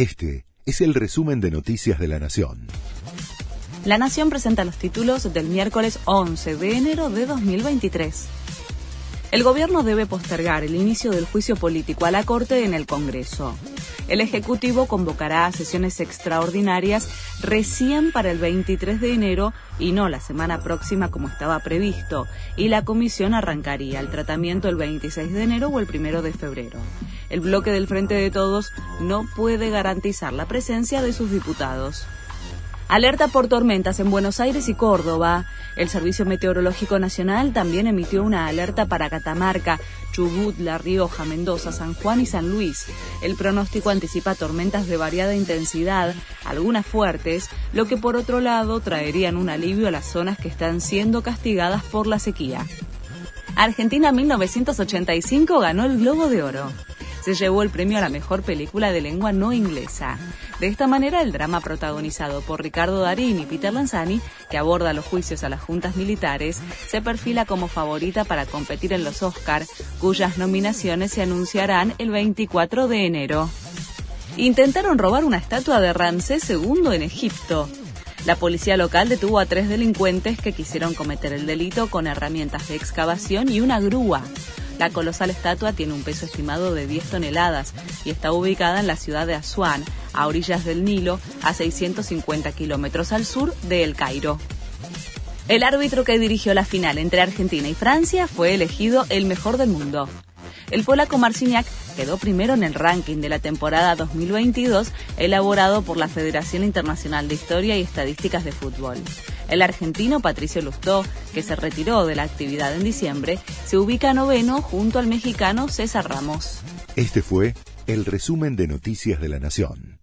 Este es el resumen de Noticias de la Nación. La Nación presenta los títulos del miércoles 11 de enero de 2023. El gobierno debe postergar el inicio del juicio político a la Corte en el Congreso. El Ejecutivo convocará sesiones extraordinarias recién para el 23 de enero y no la semana próxima como estaba previsto, y la comisión arrancaría el tratamiento el 26 de enero o el 1 de febrero. El bloque del Frente de Todos no puede garantizar la presencia de sus diputados. Alerta por tormentas en Buenos Aires y Córdoba. El Servicio Meteorológico Nacional también emitió una alerta para Catamarca, Chubut, La Rioja, Mendoza, San Juan y San Luis. El pronóstico anticipa tormentas de variada intensidad, algunas fuertes, lo que por otro lado traerían un alivio a las zonas que están siendo castigadas por la sequía. Argentina 1985 ganó el Globo de Oro se llevó el premio a la mejor película de lengua no inglesa. De esta manera, el drama protagonizado por Ricardo Darín y Peter Lanzani, que aborda los juicios a las juntas militares, se perfila como favorita para competir en los Oscar, cuyas nominaciones se anunciarán el 24 de enero. Intentaron robar una estatua de Ramsés II en Egipto. La policía local detuvo a tres delincuentes que quisieron cometer el delito con herramientas de excavación y una grúa. La colosal estatua tiene un peso estimado de 10 toneladas y está ubicada en la ciudad de Asuán, a orillas del Nilo, a 650 kilómetros al sur de El Cairo. El árbitro que dirigió la final entre Argentina y Francia fue elegido el mejor del mundo. El polaco Marciniak quedó primero en el ranking de la temporada 2022 elaborado por la Federación Internacional de Historia y Estadísticas de Fútbol. El argentino Patricio Lustó, que se retiró de la actividad en diciembre, se ubica noveno junto al mexicano César Ramos. Este fue el resumen de Noticias de la Nación.